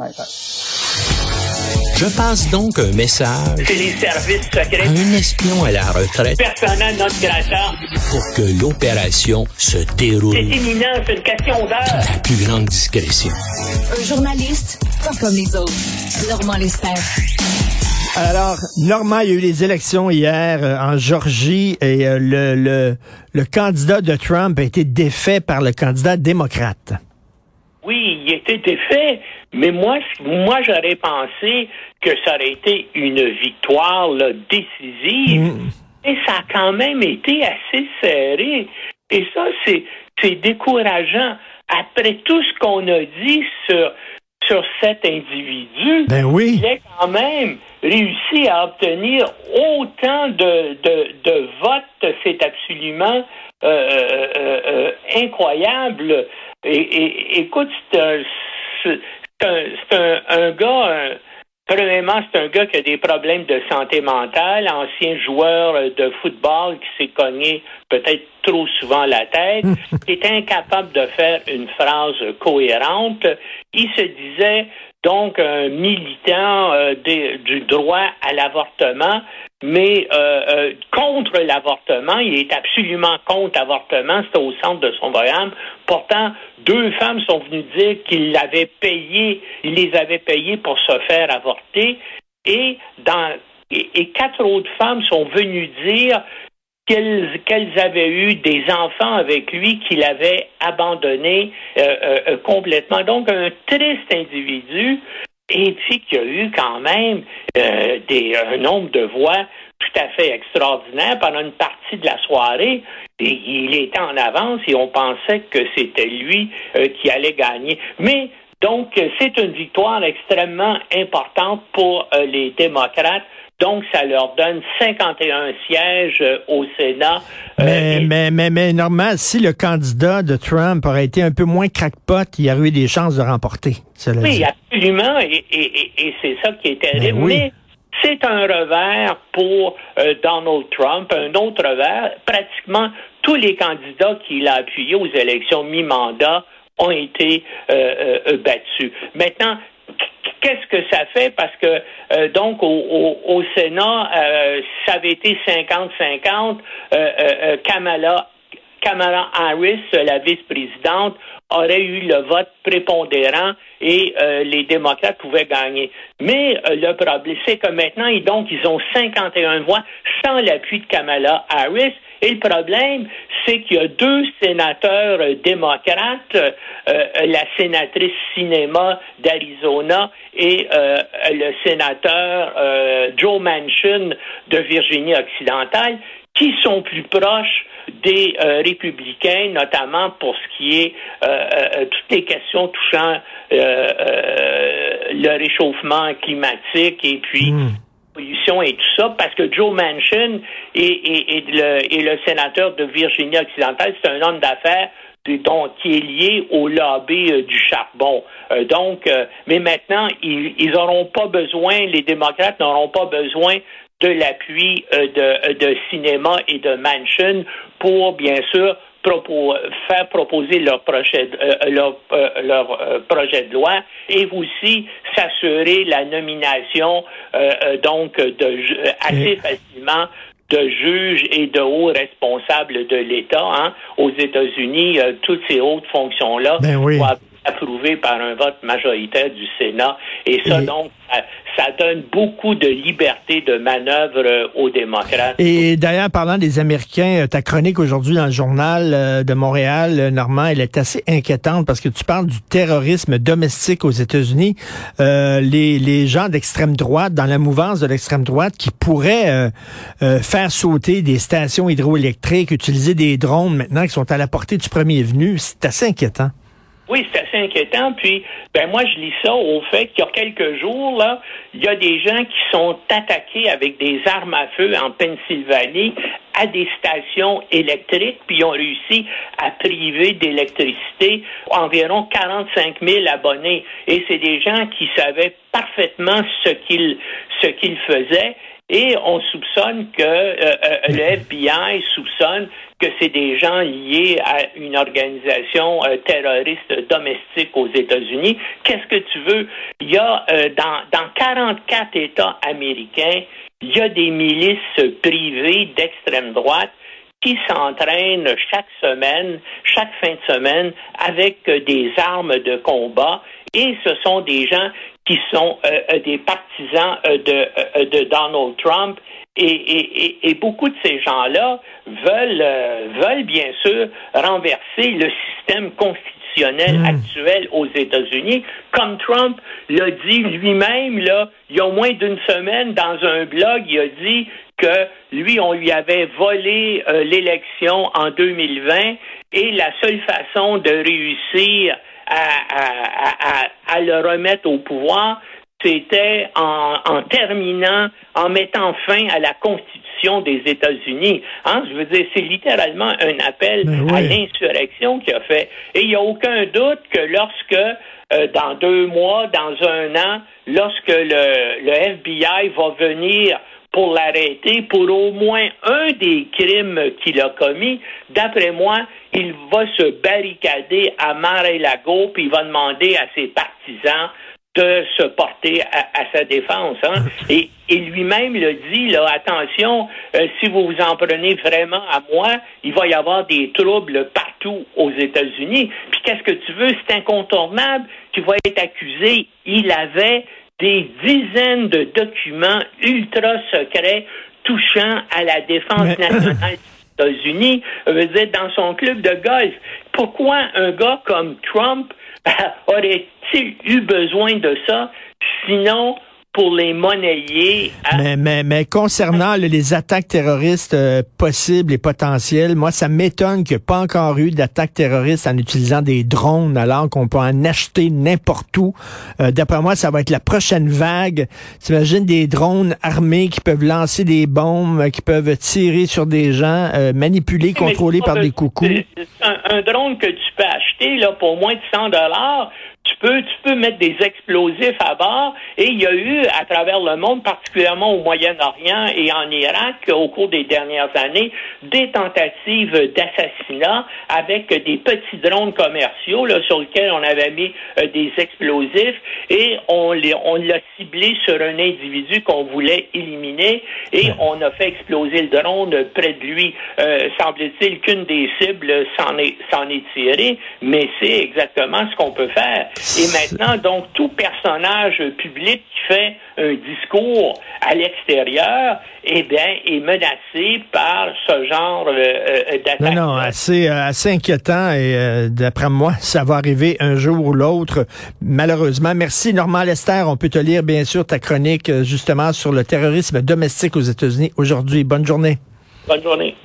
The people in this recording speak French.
Bye bye. Je passe donc un message C'est les services secrets. à un espion à la retraite Personnel non grata. pour que l'opération se C'est déroule imminent, c'est une question d'heure. la plus grande discrétion. Un journaliste, pas comme les autres. Normand Lester. Alors, Normand, il y a eu les élections hier euh, en Georgie et euh, le, le, le candidat de Trump a été défait par le candidat démocrate. Oui, il était défait, mais moi, moi j'aurais pensé que ça aurait été une victoire là, décisive. Et ça a quand même été assez serré. Et ça, c'est, décourageant. Après tout ce qu'on a dit sur, sur cet individu, Ben oui. il a quand même réussi à obtenir autant de, de, de votes. C'est absolument incroyable. Et, et- écoute, c'est un, c'est un, un- un gars, un- premièrement, c'est un gars qui a des problèmes de santé mentale, ancien joueur euh, de football qui s'est cogné peut-être trop souvent la tête, qui est incapable de faire une phrase cohérente. Il se disait donc un militant euh, du droit à l'avortement, mais euh, euh, contre l'avortement. Il est absolument contre l'avortement. C'était au centre de son programme. Pourtant, deux femmes sont venues dire qu'il l'avait payé, il les avait payées pour se faire avorter. Et dans et, et quatre autres femmes sont venues dire qu'elles avaient eu des enfants avec lui qu'il avait abandonné euh, euh, euh, complètement. Donc, un triste individu et puis qu'il y a eu quand même un nombre de voix tout à fait extraordinaire pendant une partie de la soirée. Il était en avance et on pensait que c'était lui qui allait gagner. Mais donc, c'est une victoire extrêmement importante pour les démocrates. Donc, ça leur donne 51 sièges euh, au Sénat. Euh, Mais, et- mais, mais, mais normal, si le candidat de Trump aurait été un peu moins crackpot, il y aurait eu des chances de remporter. Cela Oui, dit. absolument, et, et, et, et c'est ça qui est terrible. Ben oui. Mais c'est un revers pour euh, Donald Trump, un autre revers. Pratiquement tous les candidats qu'il a appuyés aux élections mi-mandat ont été euh, euh, euh, battus. Maintenant, qu'est-ce que ça fait? Parce que, euh, donc, au, au, au Sénat, euh, ça avait été 50-50, euh, euh, euh, Kamala Kamala Harris, la vice-présidente, aurait eu le vote prépondérant et euh, les démocrates pouvaient gagner. Mais le problème, c'est que maintenant, ils, donc, ils ont 51 voix sans l'appui de Kamala Harris. Et le problème, c'est qu'il y a deux sénateurs euh, démocrates, euh, euh, la sénatrice cinéma d'Arizona et euh, le sénateur euh, Joe Manchin de Virginie-Occidentale, qui sont plus proches des euh, républicains, notamment pour ce qui est euh, euh, toutes les questions touchant euh, le réchauffement climatique et puis Hmm. Pollution et tout ça, parce que Joe Manchin et, et, et le, sénateur de Virginie-Occidentale, c'est un homme d'affaires qui est lié au lobby euh, du charbon. Euh, donc, euh, mais maintenant, ils n'auront pas besoin, les démocrates n'auront pas besoin de l'appui de, de cinéma et de Manchin pour, bien sûr, propo- faire proposer leur projet, de- euh, leur, euh, leur euh, projet de loi et aussi s'assurer la nomination euh, euh, donc de euh, assez facilement de juges et de hauts responsables de l'État. Hein. Aux États-Unis, euh, toutes ces hautes fonctions-là Ben oui. approuvées par un vote majoritaire du Sénat. Et ça, Et- donc, ça, donne beaucoup de liberté de manœuvre euh, aux démocrates. Et d'ailleurs, parlant des Américains, euh, ta chronique aujourd'hui dans le journal euh, de Montréal, Normand, elle est assez inquiétante parce que tu parles du terrorisme domestique aux États-Unis. Euh, les, les gens d'extrême droite, dans la mouvance de l'extrême droite, qui pourraient euh, euh, faire sauter des stations hydroélectriques, utiliser des drones maintenant qui sont à la portée du premier venu, c'est assez inquiétant. Oui, c'est assez inquiétant. Puis, ben moi, je lis ça au fait qu'il y a quelques jours, là, il y a des gens qui sont attaqués avec des armes à feu en Pennsylvanie à des stations électriques, puis ils ont réussi à priver d'électricité environ 45 000 abonnés. Et c'est des gens qui savaient parfaitement ce qu'ils ce qu'ils faisaient. Et on soupçonne que euh, euh, le FBI soupçonne que c'est des gens liés à une organisation euh, terroriste domestique aux États-Unis. Qu'est-ce que tu veux? Il y a dans, dans 44 États américains, il y a des milices privées d'extrême droite qui s'entraînent chaque semaine, chaque fin de semaine, avec des armes de combat. Et ce sont des gens qui sont euh, euh, des partisans euh, de, de Donald Trump. Et, et, et, beaucoup de ces gens-là veulent, veulent bien sûr renverser le système constitutionnel hmm. actuel aux États-Unis, comme Trump l'a dit lui-même là, il y a moins d'une semaine dans un blog, il a dit que lui, on lui avait volé l'élection en 2020 et la seule façon de réussir à, le remettre au pouvoir, c'était en, terminant, en mettant fin à la Constitution des États-Unis. Hein? Je veux dire, c'est littéralement un appel ben à l'insurrection qu'il a fait. Et il n'y a aucun doute que lorsque, euh, dans deux mois, dans un an, lorsque le, le FBI va venir pour l'arrêter pour au moins un des crimes qu'il a commis, d'après moi, il va se barricader à Mar-et-Lago, puis il va demander à ses partisans de se porter à, sa défense. Hein? Et, lui-même le dit, là, attention, euh, si vous vous en prenez vraiment à moi, il va y avoir des troubles partout aux États-Unis. Puis qu'est-ce que tu veux? C'est incontournable. Tu vas être accusé. Il avait des dizaines de documents ultra secrets touchant à la défense nationale des États-Unis, dire dans son club de golf. Pourquoi un gars comme Trump aurait-il eu besoin de ça? Sinon, pour les monnayer. Mais, mais, mais concernant les attaques terroristes euh, possibles et potentielles, moi, ça m'étonne qu'il n'y ait pas encore eu d'attaques terroristes en utilisant des drones alors qu'on peut en acheter n'importe où. Euh, d'après moi, ça va être la prochaine vague. T'imagines des drones armés qui peuvent lancer des bombes, qui peuvent tirer sur des gens, euh, manipulés, contrôlés par des coucous. Un, un, drone que tu peux acheter là, pour moins de 100 dollars, tu peux, tu peux mettre des explosifs à bord. Et il y a eu, à travers le monde, particulièrement au Moyen-Orient et en Irak, au cours des dernières années, des tentatives d'assassinat avec des petits drones commerciaux là, sur lesquels on avait mis euh, des explosifs et on on l'a ciblé sur un individu qu'on voulait éliminer et on a fait exploser le drone près de lui. Euh, semble-t-il qu'une des cibles s'en est, s'en est tirée, mais c'est exactement ce qu'on peut faire. Et maintenant, donc, tout personnage public qui fait un discours à l'extérieur, eh bien, est menacé par ce genre euh, euh, d'attaque. Non, non, assez, euh, assez inquiétant et d'après moi, ça va arriver un jour ou l'autre, malheureusement. Merci, Normand Lester. On peut te lire, bien sûr, ta chronique justement sur le terrorisme domestique aux États-Unis aujourd'hui. Bonne journée. Bonne journée.